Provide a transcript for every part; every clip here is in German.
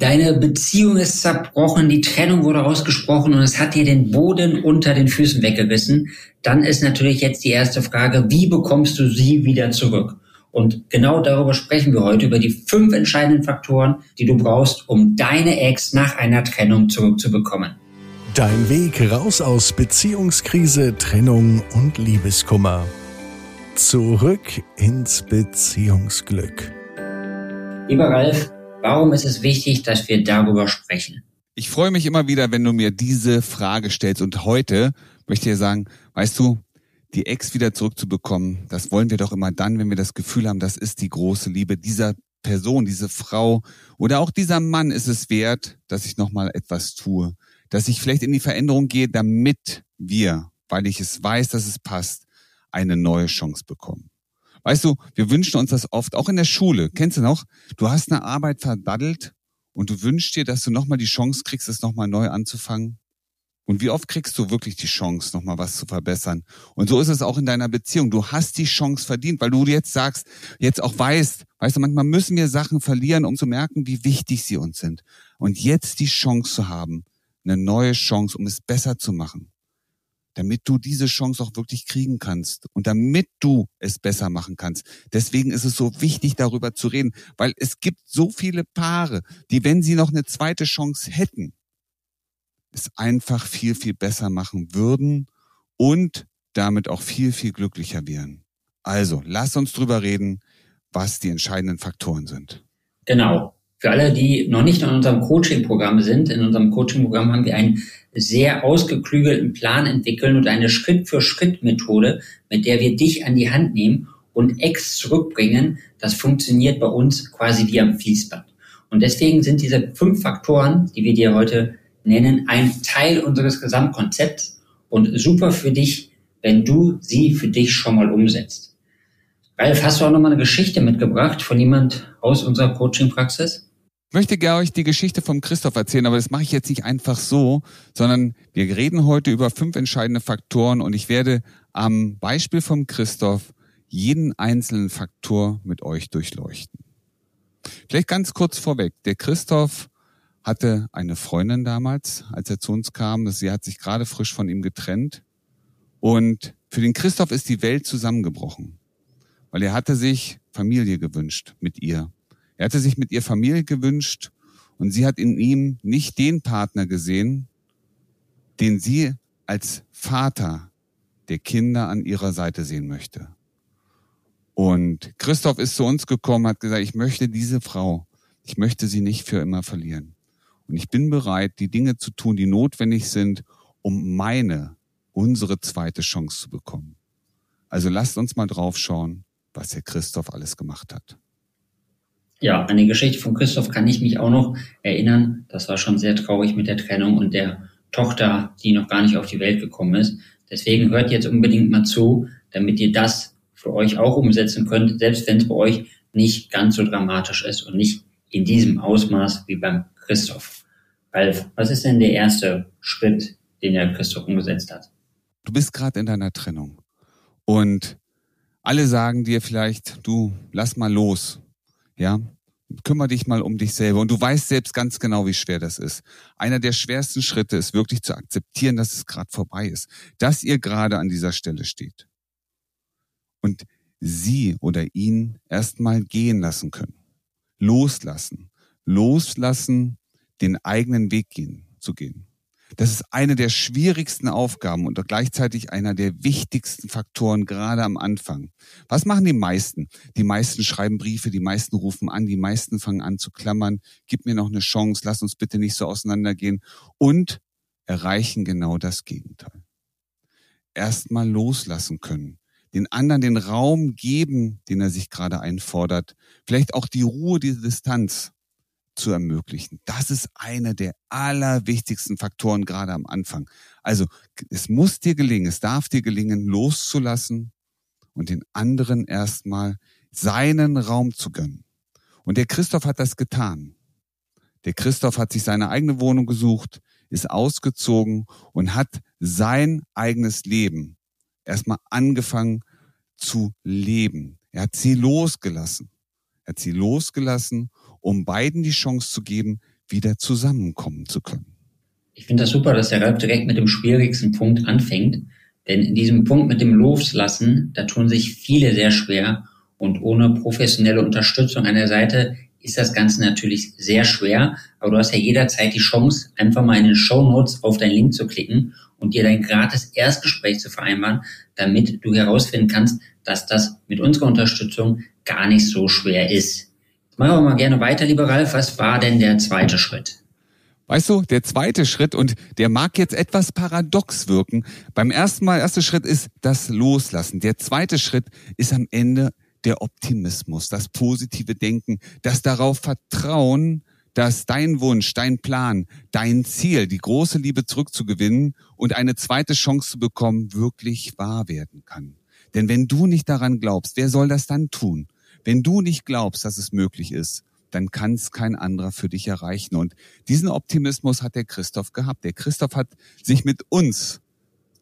Deine Beziehung ist zerbrochen, die Trennung wurde ausgesprochen und es hat dir den Boden unter den Füßen weggerissen. Dann ist natürlich jetzt die erste Frage, wie bekommst du sie wieder zurück? Und genau darüber sprechen wir heute, über die fünf entscheidenden Faktoren, die du brauchst, um deine Ex nach einer Trennung zurückzubekommen. Dein Weg raus aus Beziehungskrise, Trennung und Liebeskummer. Zurück ins Beziehungsglück. Lieber Ralf, Warum ist es wichtig, dass wir darüber sprechen? Ich freue mich immer wieder, wenn du mir diese Frage stellst. Und heute möchte ich dir sagen, weißt du, die Ex wieder zurückzubekommen, das wollen wir doch immer dann, wenn wir das Gefühl haben, das ist die große Liebe dieser Person, diese Frau oder auch dieser Mann ist es wert, dass ich nochmal etwas tue, dass ich vielleicht in die Veränderung gehe, damit wir, weil ich es weiß, dass es passt, eine neue Chance bekommen. Weißt du, wir wünschen uns das oft, auch in der Schule. Kennst du noch? Du hast eine Arbeit verdaddelt und du wünschst dir, dass du nochmal die Chance kriegst, es nochmal neu anzufangen. Und wie oft kriegst du wirklich die Chance, nochmal was zu verbessern? Und so ist es auch in deiner Beziehung. Du hast die Chance verdient, weil du jetzt sagst, jetzt auch weißt, weißt du, manchmal müssen wir Sachen verlieren, um zu merken, wie wichtig sie uns sind. Und jetzt die Chance zu haben, eine neue Chance, um es besser zu machen damit du diese Chance auch wirklich kriegen kannst und damit du es besser machen kannst. Deswegen ist es so wichtig, darüber zu reden, weil es gibt so viele Paare, die, wenn sie noch eine zweite Chance hätten, es einfach viel, viel besser machen würden und damit auch viel, viel glücklicher wären. Also, lass uns drüber reden, was die entscheidenden Faktoren sind. Genau. Für alle, die noch nicht in unserem Coaching-Programm sind, in unserem Coaching-Programm haben wir einen sehr ausgeklügelten Plan entwickeln und eine Schritt-für-Schritt-Methode, mit der wir dich an die Hand nehmen und Ex zurückbringen. Das funktioniert bei uns quasi wie am Fließband. Und deswegen sind diese fünf Faktoren, die wir dir heute nennen, ein Teil unseres Gesamtkonzepts und super für dich, wenn du sie für dich schon mal umsetzt. Ralf, hast du auch nochmal eine Geschichte mitgebracht von jemand aus unserer Coaching-Praxis? Möchte gerne euch die Geschichte vom Christoph erzählen, aber das mache ich jetzt nicht einfach so, sondern wir reden heute über fünf entscheidende Faktoren und ich werde am Beispiel vom Christoph jeden einzelnen Faktor mit euch durchleuchten. Vielleicht ganz kurz vorweg. Der Christoph hatte eine Freundin damals, als er zu uns kam. Sie hat sich gerade frisch von ihm getrennt. Und für den Christoph ist die Welt zusammengebrochen, weil er hatte sich Familie gewünscht mit ihr. Er hatte sich mit ihr Familie gewünscht und sie hat in ihm nicht den Partner gesehen, den sie als Vater der Kinder an ihrer Seite sehen möchte. Und Christoph ist zu uns gekommen, hat gesagt, ich möchte diese Frau, ich möchte sie nicht für immer verlieren. Und ich bin bereit, die Dinge zu tun, die notwendig sind, um meine, unsere zweite Chance zu bekommen. Also lasst uns mal drauf schauen, was Herr Christoph alles gemacht hat. Ja, an die Geschichte von Christoph kann ich mich auch noch erinnern. Das war schon sehr traurig mit der Trennung und der Tochter, die noch gar nicht auf die Welt gekommen ist. Deswegen hört jetzt unbedingt mal zu, damit ihr das für euch auch umsetzen könnt, selbst wenn es bei euch nicht ganz so dramatisch ist und nicht in diesem Ausmaß wie beim Christoph. Ralf, was ist denn der erste Schritt, den der Christoph umgesetzt hat? Du bist gerade in deiner Trennung und alle sagen dir vielleicht, du lass mal los, ja, kümmere dich mal um dich selber. Und du weißt selbst ganz genau, wie schwer das ist. Einer der schwersten Schritte ist wirklich zu akzeptieren, dass es gerade vorbei ist, dass ihr gerade an dieser Stelle steht. Und sie oder ihn erstmal gehen lassen können. Loslassen. Loslassen, den eigenen Weg gehen, zu gehen. Das ist eine der schwierigsten Aufgaben und gleichzeitig einer der wichtigsten Faktoren gerade am Anfang. Was machen die meisten? Die meisten schreiben Briefe, die meisten rufen an, die meisten fangen an zu klammern. Gib mir noch eine Chance, lass uns bitte nicht so auseinandergehen und erreichen genau das Gegenteil. Erstmal loslassen können, den anderen den Raum geben, den er sich gerade einfordert, vielleicht auch die Ruhe, die Distanz zu ermöglichen. Das ist einer der allerwichtigsten Faktoren gerade am Anfang. Also es muss dir gelingen, es darf dir gelingen, loszulassen und den anderen erstmal seinen Raum zu gönnen. Und der Christoph hat das getan. Der Christoph hat sich seine eigene Wohnung gesucht, ist ausgezogen und hat sein eigenes Leben erstmal angefangen zu leben. Er hat sie losgelassen. Hat sie losgelassen um beiden die Chance zu geben, wieder zusammenkommen zu können. Ich finde das super, dass der Ralf direkt mit dem schwierigsten Punkt anfängt. Denn in diesem Punkt mit dem Loslassen, da tun sich viele sehr schwer. Und ohne professionelle Unterstützung an der Seite ist das Ganze natürlich sehr schwer. Aber du hast ja jederzeit die Chance, einfach mal in den Show Notes auf deinen Link zu klicken und dir dein gratis Erstgespräch zu vereinbaren, damit du herausfinden kannst, dass das mit unserer Unterstützung gar nicht so schwer ist. Machen wir mal gerne weiter, lieber Ralf. Was war denn der zweite Schritt? Weißt du, der zweite Schritt, und der mag jetzt etwas paradox wirken. Beim ersten Mal, erster Schritt ist das Loslassen. Der zweite Schritt ist am Ende der Optimismus, das positive Denken, das darauf Vertrauen, dass dein Wunsch, dein Plan, dein Ziel, die große Liebe zurückzugewinnen und eine zweite Chance zu bekommen, wirklich wahr werden kann. Denn wenn du nicht daran glaubst, wer soll das dann tun? Wenn du nicht glaubst, dass es möglich ist, dann kann es kein anderer für dich erreichen. Und diesen Optimismus hat der Christoph gehabt. Der Christoph hat sich mit uns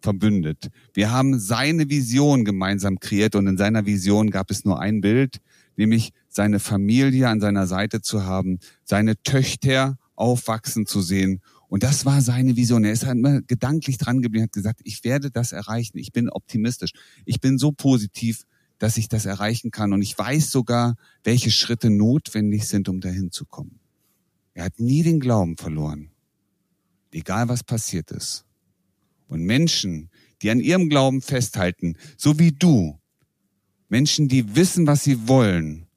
verbündet. Wir haben seine Vision gemeinsam kreiert und in seiner Vision gab es nur ein Bild, nämlich seine Familie an seiner Seite zu haben, seine Töchter aufwachsen zu sehen. Und das war seine Vision. Er ist halt immer gedanklich dran geblieben, hat gesagt, ich werde das erreichen. Ich bin optimistisch. Ich bin so positiv, dass ich das erreichen kann. Und ich weiß sogar, welche Schritte notwendig sind, um dahin zu kommen. Er hat nie den Glauben verloren. Egal was passiert ist. Und Menschen, die an ihrem Glauben festhalten, so wie du, Menschen, die wissen, was sie wollen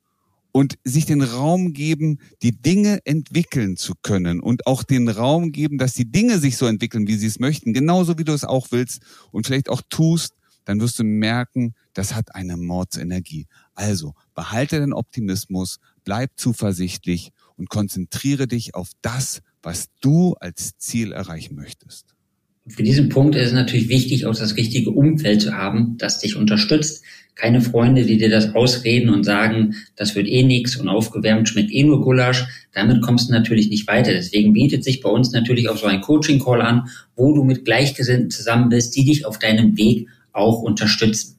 und sich den Raum geben, die Dinge entwickeln zu können und auch den Raum geben, dass die Dinge sich so entwickeln, wie sie es möchten, genauso wie du es auch willst und vielleicht auch tust, dann wirst du merken, das hat eine Mordsenergie. Also behalte den Optimismus, bleib zuversichtlich und konzentriere dich auf das, was du als Ziel erreichen möchtest. Für diesen Punkt ist es natürlich wichtig, auch das richtige Umfeld zu haben, das dich unterstützt. Keine Freunde, die dir das ausreden und sagen, das wird eh nix und aufgewärmt schmeckt eh nur Gulasch. Damit kommst du natürlich nicht weiter. Deswegen bietet sich bei uns natürlich auch so ein Coaching-Call an, wo du mit Gleichgesinnten zusammen bist, die dich auf deinem Weg auch unterstützen.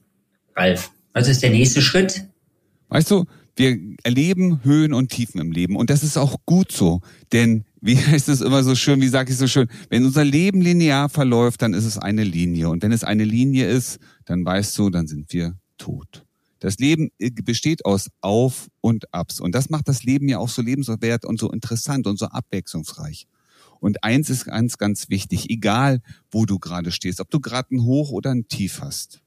Ralf, was ist der nächste Schritt? Weißt du, wir erleben Höhen und Tiefen im Leben und das ist auch gut so, denn wie heißt es immer so schön, wie sage ich so schön, wenn unser Leben linear verläuft, dann ist es eine Linie und wenn es eine Linie ist, dann weißt du, dann sind wir tot. Das Leben äh, besteht aus Auf und Abs und das macht das Leben ja auch so lebenswert und so interessant und so abwechslungsreich. Und eins ist ganz, ganz wichtig, egal wo du gerade stehst, ob du gerade ein Hoch oder ein Tief hast.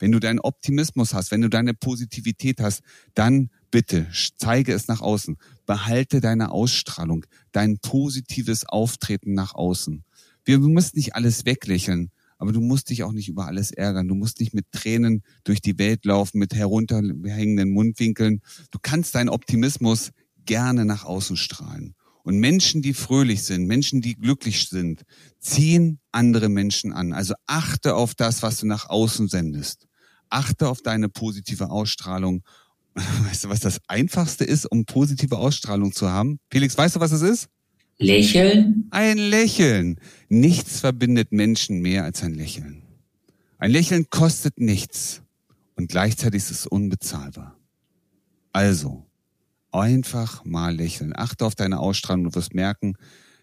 Wenn du deinen Optimismus hast, wenn du deine Positivität hast, dann bitte zeige es nach außen. Behalte deine Ausstrahlung, dein positives Auftreten nach außen. Wir müssen nicht alles weglächeln, aber du musst dich auch nicht über alles ärgern. Du musst nicht mit Tränen durch die Welt laufen, mit herunterhängenden Mundwinkeln. Du kannst deinen Optimismus gerne nach außen strahlen. Und Menschen, die fröhlich sind, Menschen, die glücklich sind, ziehen andere Menschen an. Also achte auf das, was du nach außen sendest. Achte auf deine positive Ausstrahlung. Weißt du, was das Einfachste ist, um positive Ausstrahlung zu haben? Felix, weißt du, was es ist? Lächeln? Ein Lächeln. Nichts verbindet Menschen mehr als ein Lächeln. Ein Lächeln kostet nichts und gleichzeitig ist es unbezahlbar. Also, Einfach mal lächeln. Achte auf deine Ausstrahlung. Du wirst merken,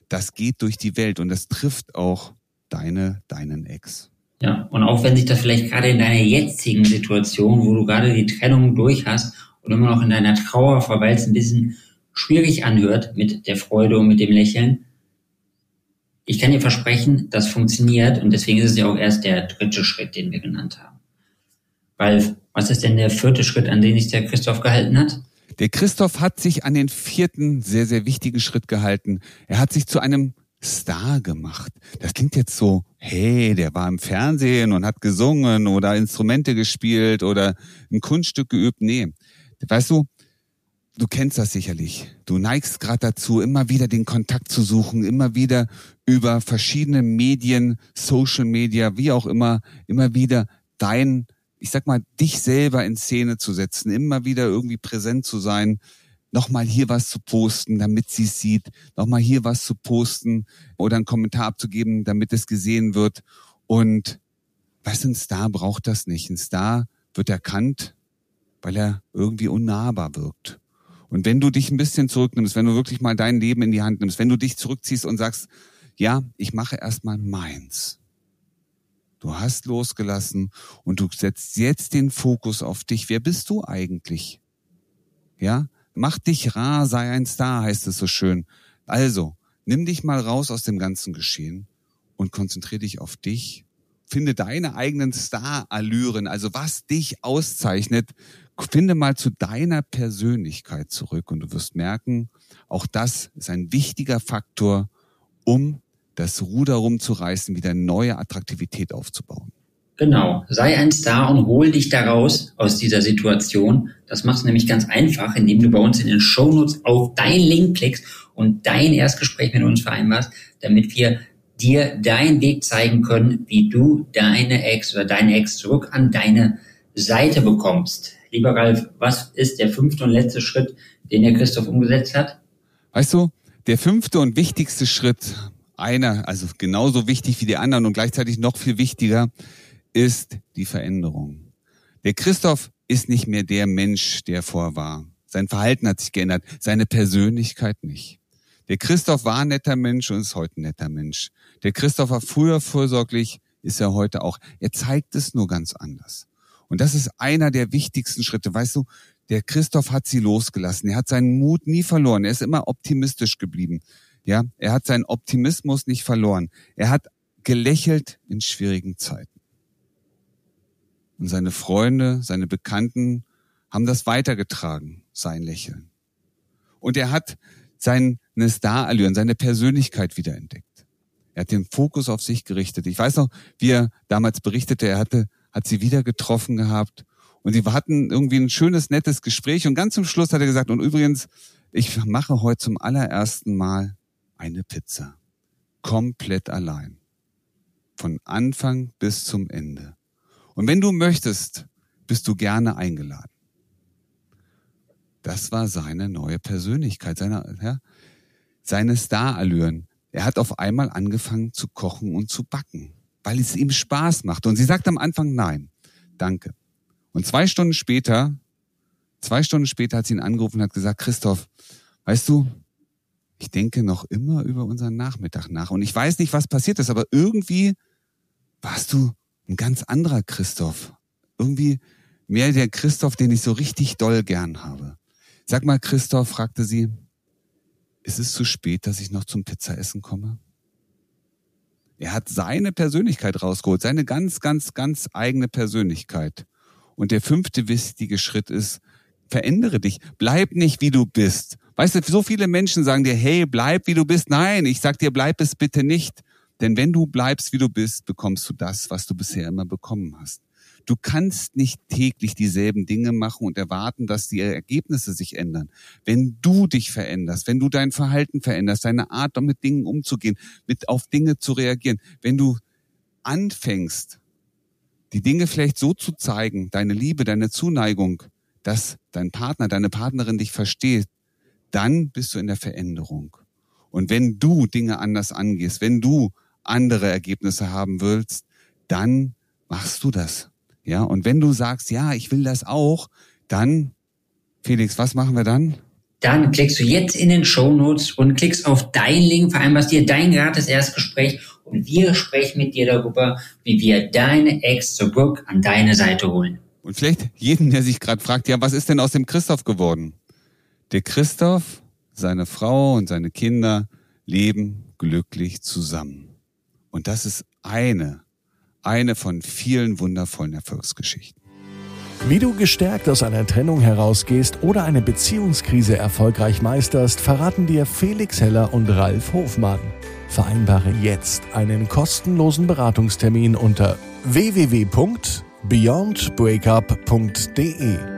das geht durch die Welt und das trifft auch deine, deinen Ex. Ja, und auch wenn sich das vielleicht gerade in deiner jetzigen Situation, wo du gerade die Trennung durch hast und immer noch in deiner Trauer verweilst, ein bisschen schwierig anhört mit der Freude und mit dem Lächeln, ich kann dir versprechen, das funktioniert und deswegen ist es ja auch erst der dritte Schritt, den wir genannt haben. Weil, was ist denn der vierte Schritt, an den sich der Christoph gehalten hat? Der Christoph hat sich an den vierten sehr, sehr wichtigen Schritt gehalten. Er hat sich zu einem Star gemacht. Das klingt jetzt so, hey, der war im Fernsehen und hat gesungen oder Instrumente gespielt oder ein Kunststück geübt. Nee, weißt du, du kennst das sicherlich. Du neigst gerade dazu, immer wieder den Kontakt zu suchen, immer wieder über verschiedene Medien, Social Media, wie auch immer, immer wieder dein ich sag mal, dich selber in Szene zu setzen, immer wieder irgendwie präsent zu sein, nochmal hier was zu posten, damit sie es sieht, nochmal hier was zu posten oder einen Kommentar abzugeben, damit es gesehen wird. Und was ein Star braucht das nicht. Ein Star wird erkannt, weil er irgendwie unnahbar wirkt. Und wenn du dich ein bisschen zurücknimmst, wenn du wirklich mal dein Leben in die Hand nimmst, wenn du dich zurückziehst und sagst, ja, ich mache erstmal meins. Du hast losgelassen und du setzt jetzt den Fokus auf dich. Wer bist du eigentlich? Ja, mach dich rar, sei ein Star, heißt es so schön. Also, nimm dich mal raus aus dem ganzen Geschehen und konzentriere dich auf dich. Finde deine eigenen Star-Allüren, also was dich auszeichnet. Finde mal zu deiner Persönlichkeit zurück und du wirst merken, auch das ist ein wichtiger Faktor, um das Ruder rumzureißen, wieder neue Attraktivität aufzubauen. Genau, sei ein Star und hol dich daraus aus dieser Situation. Das machst du nämlich ganz einfach, indem du bei uns in den Shownotes auf deinen Link klickst und dein Erstgespräch mit uns vereinbarst, damit wir dir deinen Weg zeigen können, wie du deine Ex oder deine Ex zurück an deine Seite bekommst. Lieber Ralf, was ist der fünfte und letzte Schritt, den der Christoph umgesetzt hat? Weißt du, der fünfte und wichtigste Schritt, einer, also genauso wichtig wie die anderen und gleichzeitig noch viel wichtiger, ist die Veränderung. Der Christoph ist nicht mehr der Mensch, der vor war. Sein Verhalten hat sich geändert, seine Persönlichkeit nicht. Der Christoph war ein netter Mensch und ist heute ein netter Mensch. Der Christoph war früher vorsorglich, ist er heute auch. Er zeigt es nur ganz anders. Und das ist einer der wichtigsten Schritte. Weißt du, der Christoph hat sie losgelassen. Er hat seinen Mut nie verloren. Er ist immer optimistisch geblieben. Ja, er hat seinen Optimismus nicht verloren. Er hat gelächelt in schwierigen Zeiten. Und seine Freunde, seine Bekannten haben das weitergetragen, sein Lächeln. Und er hat seine Starallüren, seine Persönlichkeit wiederentdeckt. Er hat den Fokus auf sich gerichtet. Ich weiß noch, wie er damals berichtete, er hatte, hat sie wieder getroffen gehabt und sie hatten irgendwie ein schönes, nettes Gespräch und ganz zum Schluss hat er gesagt, und übrigens, ich mache heute zum allerersten Mal eine Pizza. Komplett allein. Von Anfang bis zum Ende. Und wenn du möchtest, bist du gerne eingeladen. Das war seine neue Persönlichkeit, seine, ja, seine Starallüren. Er hat auf einmal angefangen zu kochen und zu backen, weil es ihm Spaß macht. Und sie sagt am Anfang nein, danke. Und zwei Stunden später, zwei Stunden später hat sie ihn angerufen und hat gesagt, Christoph, weißt du, ich denke noch immer über unseren Nachmittag nach. Und ich weiß nicht, was passiert ist, aber irgendwie warst du ein ganz anderer Christoph. Irgendwie mehr der Christoph, den ich so richtig doll gern habe. Sag mal, Christoph, fragte sie, ist es zu spät, dass ich noch zum Pizzaessen komme? Er hat seine Persönlichkeit rausgeholt, seine ganz, ganz, ganz eigene Persönlichkeit. Und der fünfte wichtige Schritt ist, verändere dich. Bleib nicht, wie du bist. Weißt du, so viele Menschen sagen dir, hey, bleib, wie du bist. Nein, ich sag dir, bleib es bitte nicht. Denn wenn du bleibst, wie du bist, bekommst du das, was du bisher immer bekommen hast. Du kannst nicht täglich dieselben Dinge machen und erwarten, dass die Ergebnisse sich ändern. Wenn du dich veränderst, wenn du dein Verhalten veränderst, deine Art, mit Dingen umzugehen, mit auf Dinge zu reagieren, wenn du anfängst, die Dinge vielleicht so zu zeigen, deine Liebe, deine Zuneigung, dass dein Partner, deine Partnerin dich versteht, dann bist du in der Veränderung. Und wenn du Dinge anders angehst, wenn du andere Ergebnisse haben willst, dann machst du das. Ja, und wenn du sagst, ja, ich will das auch, dann, Felix, was machen wir dann? Dann klickst du jetzt in den Show Notes und klickst auf deinen Link, vereinbarst dir dein gratis Erstgespräch und wir sprechen mit dir darüber, wie wir deine Ex zurück an deine Seite holen. Und vielleicht jeden, der sich gerade fragt, ja, was ist denn aus dem Christoph geworden? Der Christoph, seine Frau und seine Kinder leben glücklich zusammen. Und das ist eine eine von vielen wundervollen Erfolgsgeschichten. Wie du gestärkt aus einer Trennung herausgehst oder eine Beziehungskrise erfolgreich meisterst, verraten dir Felix Heller und Ralf Hofmann. Vereinbare jetzt einen kostenlosen Beratungstermin unter www.beyondbreakup.de.